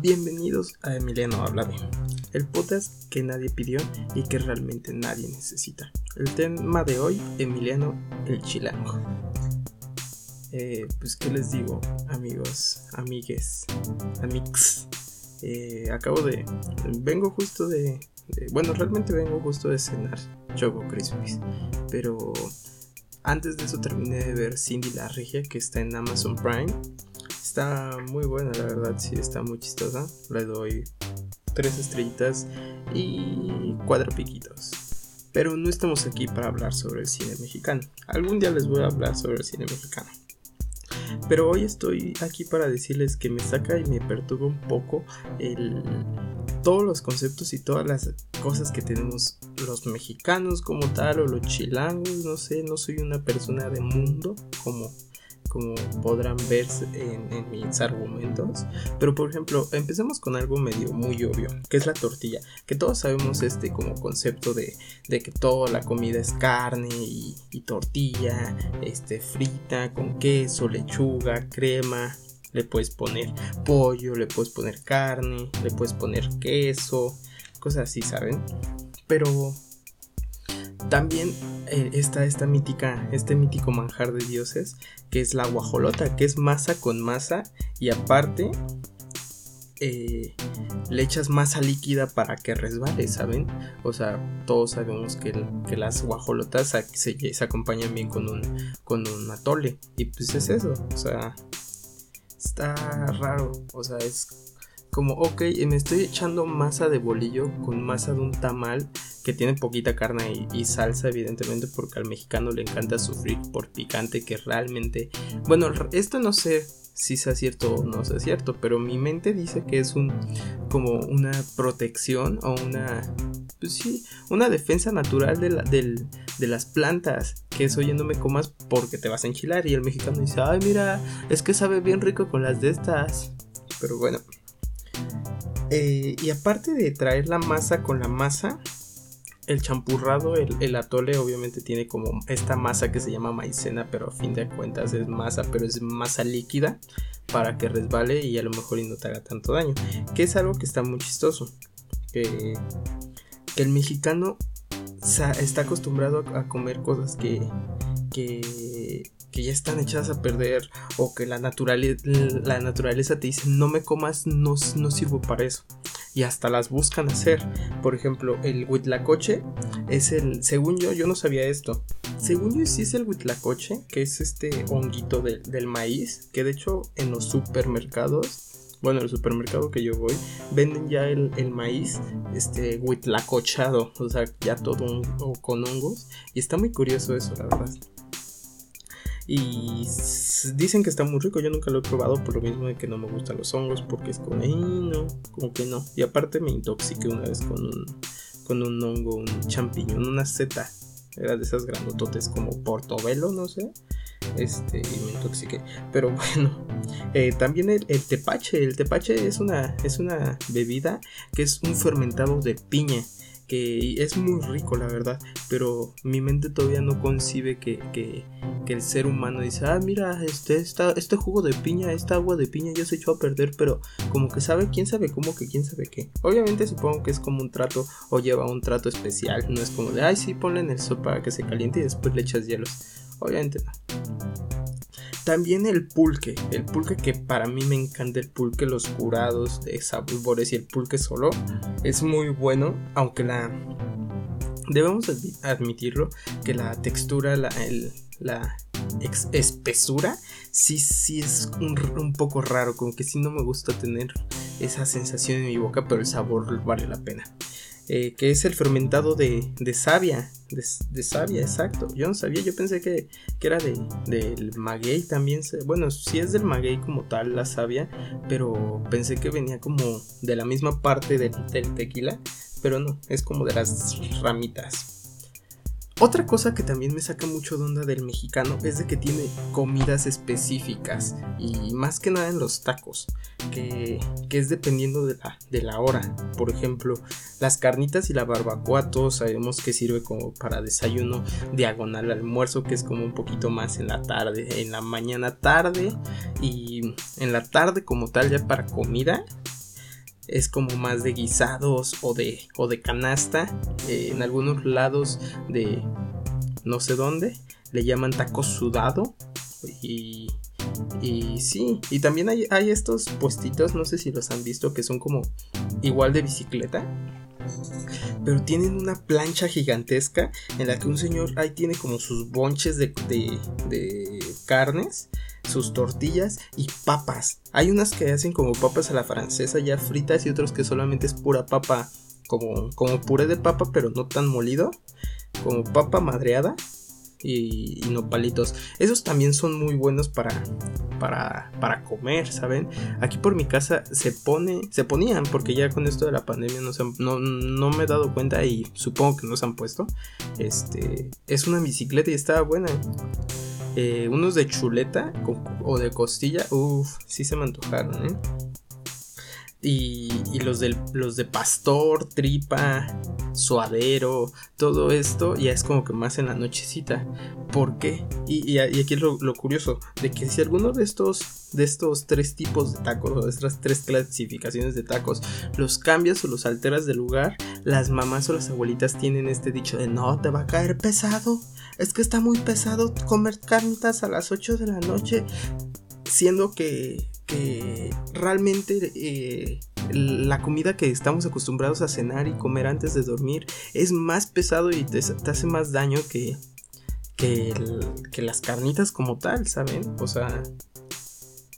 Bienvenidos a Emiliano Habla el podcast que nadie pidió y que realmente nadie necesita. El tema de hoy, Emiliano el Chilango. Eh, pues, ¿qué les digo, amigos, amigues, amix? Eh, acabo de. Vengo justo de, Bueno, realmente vengo justo de cenar Choco Crispies. Pero antes de eso terminé de ver Cindy la Regia, que está en Amazon Prime. Está muy buena, la verdad, sí, está muy chistosa. Le doy tres estrellitas y cuatro piquitos. Pero no estamos aquí para hablar sobre el cine mexicano. Algún día les voy a hablar sobre el cine mexicano. Pero hoy estoy aquí para decirles que me saca y me perturba un poco el, todos los conceptos y todas las cosas que tenemos los mexicanos como tal o los chilangos, no sé, no soy una persona de mundo como como podrán ver en, mis argumentos. Pero por ejemplo, empecemos con algo medio muy obvio, que es la tortilla. Que todos sabemos este como concepto de, que toda la comida es carne y, tortilla, este, frita, con queso, lechuga, crema. Le puedes poner pollo, le puedes poner carne, le puedes poner queso, cosas así, ¿saben? Pero también eh, está esta mítica, este mítico manjar de dioses, que es la guajolota, que es masa con masa y aparte eh, le echas masa líquida para que resbale, ¿saben? O sea, todos sabemos que, las guajolotas se, se, acompañan bien con un, con un atole. Y pues es eso, o sea, está raro, o sea, es como, ok, me estoy echando masa de bolillo con masa de un tamal que tiene poquita carne y, salsa, evidentemente, porque al mexicano le encanta sufrir por picante, que realmente, bueno, esto no sé si sea cierto o no sea cierto, pero mi mente dice que es un como una protección o una pues sí, una defensa natural de, la, de las plantas, que es oye no me comas porque te vas a enchilar y el mexicano dice, ay mira, es que sabe bien rico con las de estas, pero bueno, eh, y aparte de traer la masa con la masa, el champurrado, el, atole obviamente tiene como esta masa que se llama maicena, pero a fin de cuentas es masa, pero es masa líquida para que resbale y a lo mejor y no te haga tanto daño. Que es algo que está muy chistoso. El mexicano está acostumbrado a comer cosas que, que ya están echadas a perder o que la, la naturaleza te dice no me comas, no, no sirvo para eso. Y hasta las buscan hacer. Por ejemplo, el huitlacoche es el, según yo, yo no sabía esto. Según yo sí es el huitlacoche, que es este honguito del maíz, que de hecho en los supermercados bueno, el supermercado que yo voy, venden ya el, maíz, este, huitlacochado, o sea, ya todo con hongos. Y está muy curioso eso, la verdad. Y dicen que está muy rico. Yo nunca lo he probado por lo mismo de que no me gustan los hongos. Porque es como, no, como que no. Y aparte me intoxiqué una vez con un, con un hongo, un champiñón, una seta. Era de esas grandototes como portobelo, no sé. Este, y me intoxiqué. Pero bueno, eh, también el, tepache. El tepache es una, es una bebida que es un fermentado de piña que es muy rico la verdad, pero mi mente todavía no concibe que, que, el ser humano dice, ah, mira, este, este jugo de piña, esta agua de piña ya se echó a perder, pero como que sabe, quién sabe cómo que quién sabe qué. Obviamente supongo que es como un trato o lleva un trato especial, no es como de, ay, sí, ponle en el sopa que se caliente y después le echas hielos. Obviamente no. También el pulque, el pulque que para mí me encanta el pulque, los curados de sabores y el pulque solo es muy bueno, aunque la debemos admitirlo que la textura, la, la espesura, sí, sí es un, un, poco raro, como que sí no me gusta tener esa sensación en mi boca, pero el sabor vale la pena. Eh, que es el fermentado de, de savia. De, savia, exacto. Yo no sabía, yo pensé que, era de, del maguey también. Bueno, sí es del maguey como tal la savia, pero pensé que venía como de la misma parte del tequila, pero no, es como de las ramitas. Otra cosa que también me saca mucho de onda del mexicano es de que tiene comidas específicas y más que nada en los tacos, que, es dependiendo de la, de la hora. Por ejemplo, las carnitas y la barbacoa todos sabemos que sirve como para desayuno diagonal almuerzo, que es como un poquito más en la tarde, en la mañana tarde y en la tarde como tal ya para comida es como más de guisados o de, o de canasta. Eh, en algunos lados de no sé dónde le llaman taco sudado. Y, y sí, y también hay, hay estos puestitos, no sé si los han visto, que son como igual de bicicleta. Pero tienen una plancha gigantesca en la que un señor ahí tiene como sus bonches de, de, de carnes sus tortillas y papas. Hay unas que hacen como papas a la francesa ya fritas y otros que solamente es pura papa, como, como puré de papa pero no tan molido, como papa madreada y, nopalitos. Esos también son muy buenos para, para, para comer, ¿saben? Aquí por mi casa se pone, se ponían, porque ya con esto de la pandemia no, no, no, me he dado cuenta y supongo que no se han puesto. Este, es una bicicleta y estaba buena. Eh, unos de chuleta o de costilla, uff, sí se me antojaron, ¿eh? Y, los, los de pastor, tripa, suadero, todo esto ya es como que más en la nochecita. ¿Por qué? Y, aquí es lo, curioso, de que si alguno de estos, de estos tres tipos de tacos, o de estas tres clasificaciones de tacos, los cambias o los alteras de lugar, las mamás o las abuelitas tienen este dicho de no, te va a caer pesado es que está muy pesado comer carnitas a las 8 de la noche, siendo que, que realmente eh, la comida que estamos acostumbrados a cenar y comer antes de dormir es más pesado y te, hace más daño que, que, que, las carnitas como tal, ¿saben? O sea,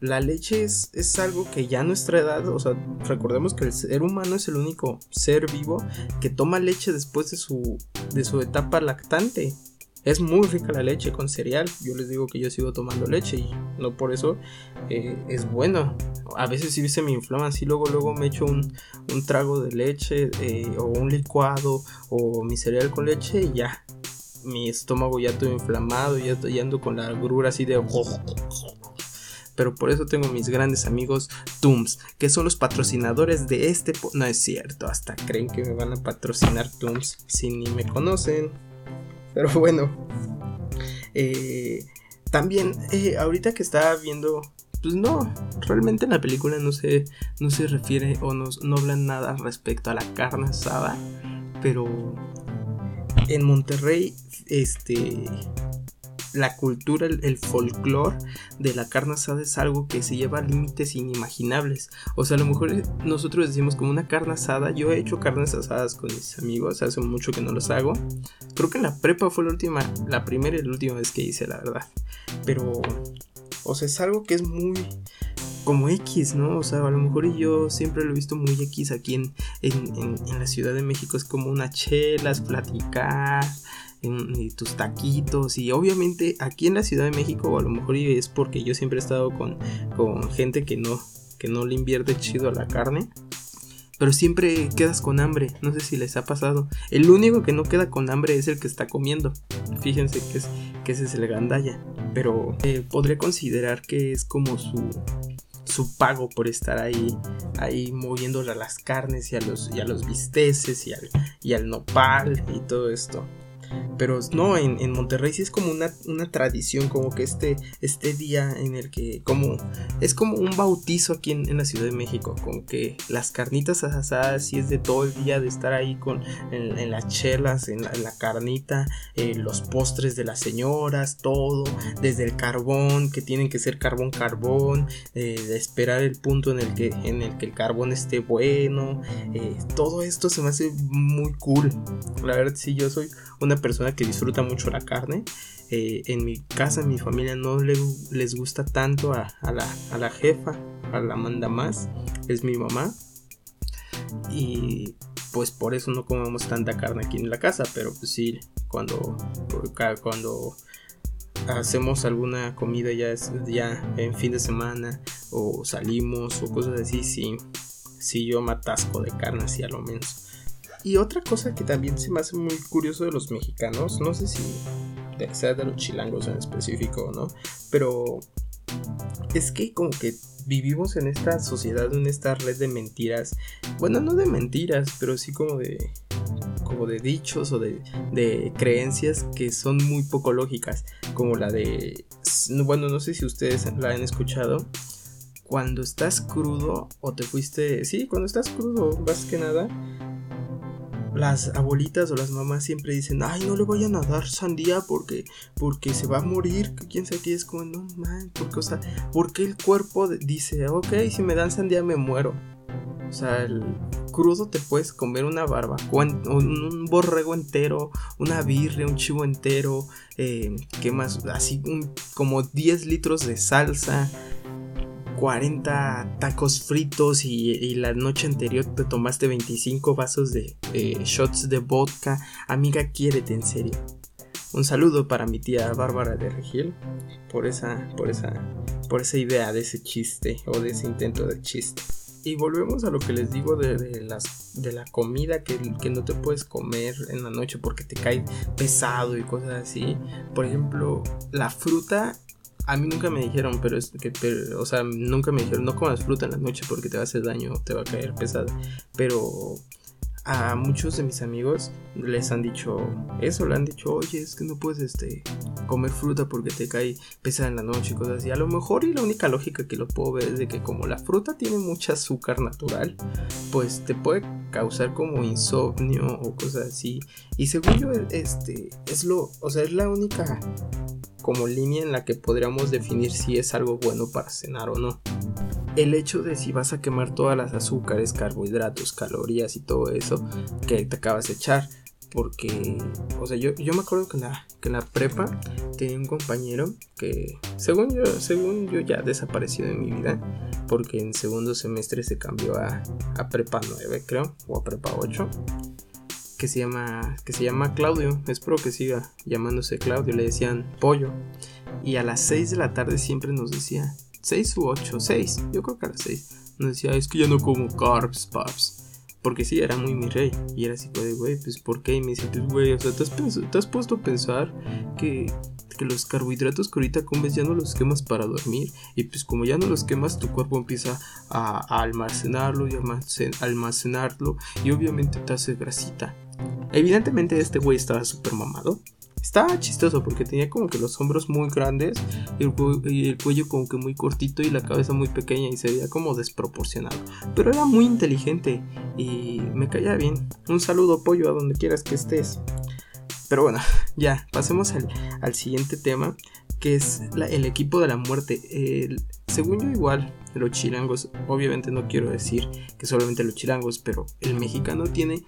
la leche es, es, algo que ya a nuestra edad, o sea, recordemos que el ser humano es el único ser vivo que toma leche después de su, de su etapa lactante. Es muy rica la leche con cereal. Yo les digo que yo sigo tomando leche y no por eso eh, es bueno. A veces si se me inflama así, luego luego me echo un, trago de leche eh, o un licuado o mi cereal con leche y ya. Mi estómago ya todo inflamado, ya, estoy ando con la grura así de... Pero por eso tengo mis grandes amigos Tums, que son los patrocinadores de este... No es cierto, hasta creen que me van a patrocinar Tums si ni me conocen. Pero bueno. Eh, también, eh, ahorita que estaba viendo. Pues no, realmente en la película no se, no se refiere o no, no hablan nada respecto a la carne asada. Pero en Monterrey, este la cultura, el, folclore de la carne asada es algo que se lleva a límites inimaginables. O sea, a lo mejor nosotros decimos como una carne asada. Yo he hecho carnes asadas con mis amigos, hace mucho que no los hago. Creo que en la prepa fue la última, la primera y la última vez que hice, la verdad. Pero, o sea, es algo que es muy como X, ¿no? O sea, a lo mejor yo siempre lo he visto muy X aquí en, en, en la Ciudad de México. Es como una chelas, platicar, y tus taquitos y obviamente aquí en la Ciudad de México a lo mejor es porque yo siempre he estado con, con gente que no, que no le invierte chido a la carne. Pero siempre quedas con hambre, no sé si les ha pasado. El único que no queda con hambre es el que está comiendo. Fíjense que, es, que ese es el gandalla. Pero eh, podría considerar que es como su, su pago por estar ahí, ahí moviéndole a las carnes y a los, y a los bisteces y al, y al nopal y todo esto. Pero no, en, Monterrey sí es como una, tradición, como que este, este día en el que, como, es como un bautizo aquí en, la Ciudad de México, como que las carnitas asadas sí es de todo el día de estar ahí con, en, las chelas, en la, carnita, eh, los postres de las señoras, todo, desde el carbón, que tienen que ser carbón, carbón, eh, de esperar el punto en el que, en el que el carbón esté bueno, eh, todo esto se me hace muy cool. La verdad, sí, yo soy una persona que disfruta mucho la carne. Eh, en mi casa, en mi familia, no le, les gusta tanto a, la, jefa, a la manda más, es mi mamá. Y pues por eso no comemos tanta carne aquí en la casa, pero pues sí, cuando, cuando hacemos alguna comida ya, ya en fin de semana o salimos o cosas así, sí, sí yo me atasco de carne así a lo menos. Y otra cosa que también se me hace muy curioso de los mexicanos, no sé si sea de los chilangos en específico, ¿no? Pero es que como que vivimos en esta sociedad, en esta red de mentiras. Bueno, no de mentiras, pero sí como de como de dichos o de, de creencias que son muy poco lógicas, como la de bueno, no sé si ustedes la han escuchado. Cuando estás crudo o te fuiste, sí, cuando estás crudo, más que nada, las abuelitas o las mamás siempre dicen, ay, no le vayan a dar sandía porque, porque se va a morir, quién sabe qué es como, no, man, porque, o sea, porque el cuerpo dice, ok, si me dan sandía me muero. O sea, el crudo te puedes comer una barbacoa, un, borrego entero, una birria, un chivo entero, eh, ¿qué más? Así como 10 litros de salsa, 40 tacos fritos y, la noche anterior te tomaste 25 vasos de shots de vodka. Amiga, quiérete en serio. Un saludo para mi tía Bárbara de Regil por esa, por esa, por esa idea de ese chiste o de ese intento de chiste. Y volvemos a lo que les digo de, las, de la comida que, que, no te puedes comer en la noche porque te cae pesado y cosas así. Por ejemplo, la fruta a mí nunca me dijeron, pero es que, o sea, nunca me dijeron, no comas fruta en la noche porque te va a hacer daño, te va a caer pesada. Pero a muchos de mis amigos les han dicho eso, le han dicho, oye, es que no puedes este, comer fruta porque te cae pesada en la noche y cosas así. A lo mejor y la única lógica que lo puedo ver es de que como la fruta tiene mucha azúcar natural, pues te puede causar como insomnio o cosas así. Y según yo, este, es lo, o sea, es la única como línea en la que podríamos definir si es algo bueno para cenar o no. El hecho de si vas a quemar todas las azúcares, carbohidratos, calorías y todo eso que te acabas de echar. Porque, o sea, yo, yo me acuerdo que en, la, que la prepa tenía un compañero que, según yo, según yo ya desapareció de mi vida, porque en segundo semestre se cambió a, a prepa 9, creo, o a prepa 8 que se llama que se llama Claudio. Espero que siga llamándose Claudio. Le decían pollo. Y a las 6 de la tarde siempre nos decía 6 u 8, 6. Yo creo que a las 6. Nos decía, es que ya no como carbs, paps. Porque sí, era muy mi rey. Y era así, de, güey, pues ¿por qué? Y me dice, pues, güey, o sea, ¿te has, ¿te has puesto a pensar que que los carbohidratos que ahorita comes ya no los quemas para dormir y pues como ya no los quemas tu cuerpo empieza a, almacenarlo y almacenarlo y obviamente te hace grasita. Evidentemente este güey estaba súper mamado. Estaba chistoso porque tenía como que los hombros muy grandes y el, cuello como que muy cortito y la cabeza muy pequeña y se veía como desproporcionado. Pero era muy inteligente y me caía bien. Un saludo pollo a donde quieras que estés. Pero bueno, ya, pasemos al, siguiente tema, que es el equipo de la muerte. según yo igual, los chilangos, obviamente no quiero decir que solamente los chilangos, pero el mexicano tiene...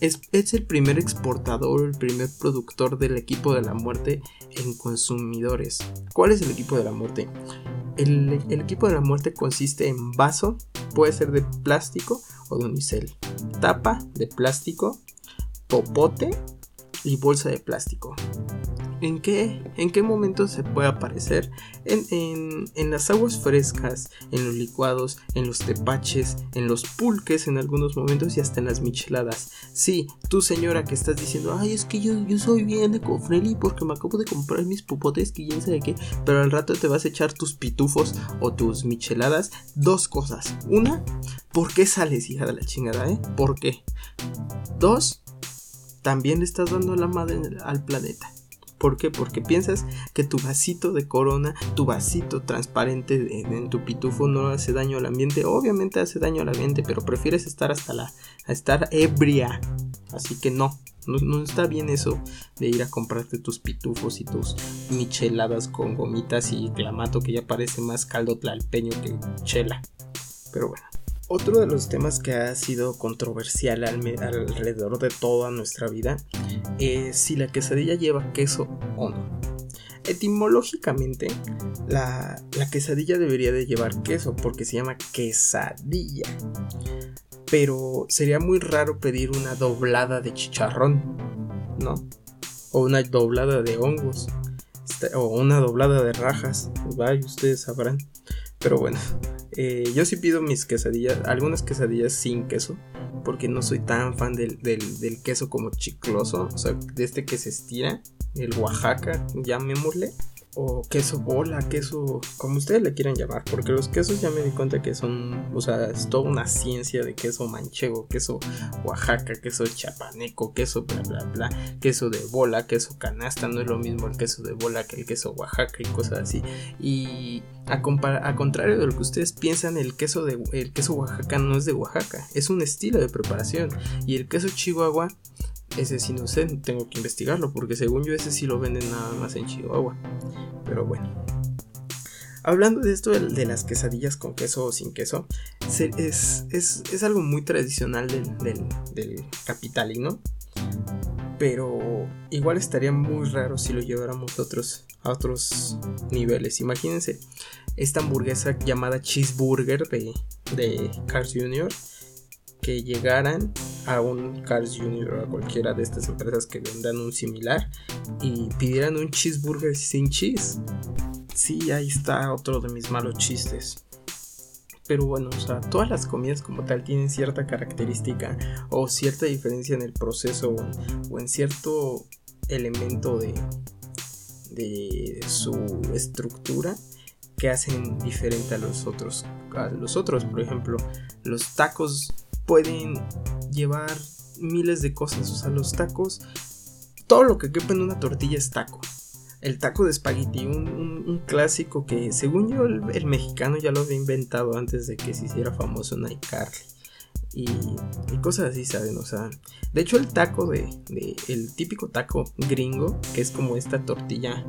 Es, el primer exportador, el primer productor del equipo de la muerte en consumidores. ¿Cuál es el equipo de la muerte? El, el, equipo de la muerte consiste en vaso, puede ser de plástico o de unicel, tapa de plástico, popote y bolsa de plástico. ¿En qué, ¿En qué momento se puede aparecer? En, en, las aguas frescas, en los licuados, en los tepaches, en los pulques en algunos momentos y hasta en las micheladas. Sí, tú señora que estás diciendo, ay, es que yo, yo soy bien ecofriendly porque me acabo de comprar mis pupotes que ya sé qué, pero al rato te vas a echar tus pitufos o tus micheladas. Dos cosas. Una, ¿por qué sales, hija de la chingada, eh? ¿Por qué? Dos, también le estás dando la madre al planeta. ¿Por qué? Porque piensas que tu vasito de corona, tu vasito transparente en, tu pitufo no hace daño al ambiente. Obviamente hace daño al ambiente, pero prefieres estar hasta la. A estar ebria. Así que no, no, está bien eso de ir a comprarte tus pitufos y tus micheladas con gomitas y clamato que ya parece más caldo tlalpeño que chela. Pero bueno. Otro de los temas que ha sido controversial alrededor de toda nuestra vida es si la quesadilla lleva queso o no. Etimológicamente, la, quesadilla debería de llevar queso porque se llama quesadilla. Pero sería muy raro pedir una doblada de chicharrón, ¿no? O una doblada de hongos. Este, o una doblada de rajas. Vaya, ustedes sabrán. Pero bueno, eh, yo sí pido mis quesadillas, algunas quesadillas sin queso, porque no soy tan fan del, del queso como chicloso, o sea, de este que se estira, el Oaxaca, llamémosle o queso bola, queso, como ustedes le quieran llamar, porque los quesos ya me di cuenta que son, o sea, es toda una ciencia de queso manchego, queso Oaxaca, queso chapaneco, queso bla bla bla, queso de bola, queso canasta, no es lo mismo el queso de bola que el queso Oaxaca y cosas así. Y a, a contrario de lo que ustedes piensan, el queso de el queso Oaxaca no es de Oaxaca, es un estilo de preparación y el queso Chihuahua ese sí no sé, tengo que investigarlo, porque según yo ese sí lo venden nada más en Chihuahua. Pero bueno. Hablando de esto de, las quesadillas con queso o sin queso, es, algo muy tradicional del, del, capitalino. Pero igual estaría muy raro si lo lleváramos a otros, a otros niveles. Imagínense esta hamburguesa llamada cheeseburger de, de Cars Jr que llegaran a un Cars Jr. o a cualquiera de estas empresas que vendan un similar y pidieran un cheeseburger sin cheese. Sí, ahí está otro de mis malos chistes. Pero bueno, o sea, todas las comidas como tal tienen cierta característica o cierta diferencia en el proceso o en cierto elemento de, de su estructura que hacen diferente a los otros. A los otros, por ejemplo, los tacos pueden llevar miles de cosas. O sea, los tacos, todo lo que quepa en una tortilla es taco. El taco de espagueti, un, clásico que según yo el, mexicano ya lo había inventado antes de que se hiciera famoso en iCarly. Y, cosas así, ¿saben? O sea, de hecho el taco de, el típico taco gringo, que es como esta tortilla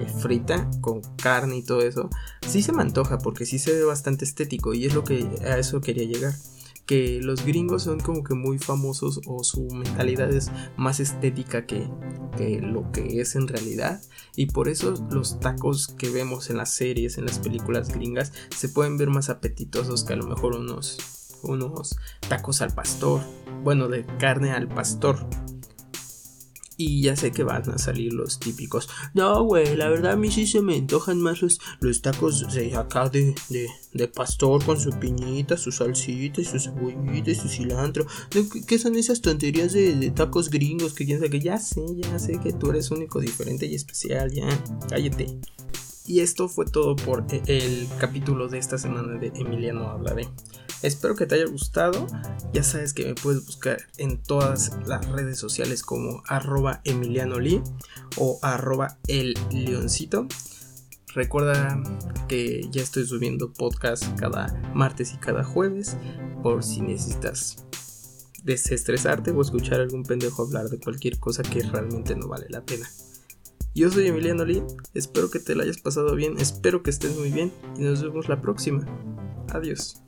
eh, frita con carne y todo eso, sí se me antoja porque sí se ve bastante estético y es lo que a eso quería llegar que los gringos son como que muy famosos o su mentalidad es más estética que, lo que es en realidad. Y por eso los tacos que vemos en las series, en las películas gringas se pueden ver más apetitosos que a lo mejor unos, unos tacos al pastor, bueno de carne al pastor y ya sé que van a salir los típicos. No, güey, la verdad a mí sí se me antojan más los, los tacos de acá de, de, pastor con su piñita, su salsita y su cebollita y su cilantro. ¿Qué son esas tonterías de, tacos gringos que sabe que ya sé, ya sé que tú eres único, diferente y especial, ya, cállate. Y esto fue todo por el capítulo de esta semana de Emiliano Hablaré. Espero que te haya gustado. Ya sabes que me puedes buscar en todas las redes sociales como arroba Emiliano Lee o arroba el leoncito. Recuerda que ya estoy subiendo podcast cada martes y cada jueves por si necesitas desestresarte o escuchar a algún pendejo hablar de cualquier cosa que realmente no vale la pena. Yo soy Emiliano Lee, espero que te la hayas pasado bien, espero que estés muy bien y nos vemos la próxima. Adiós.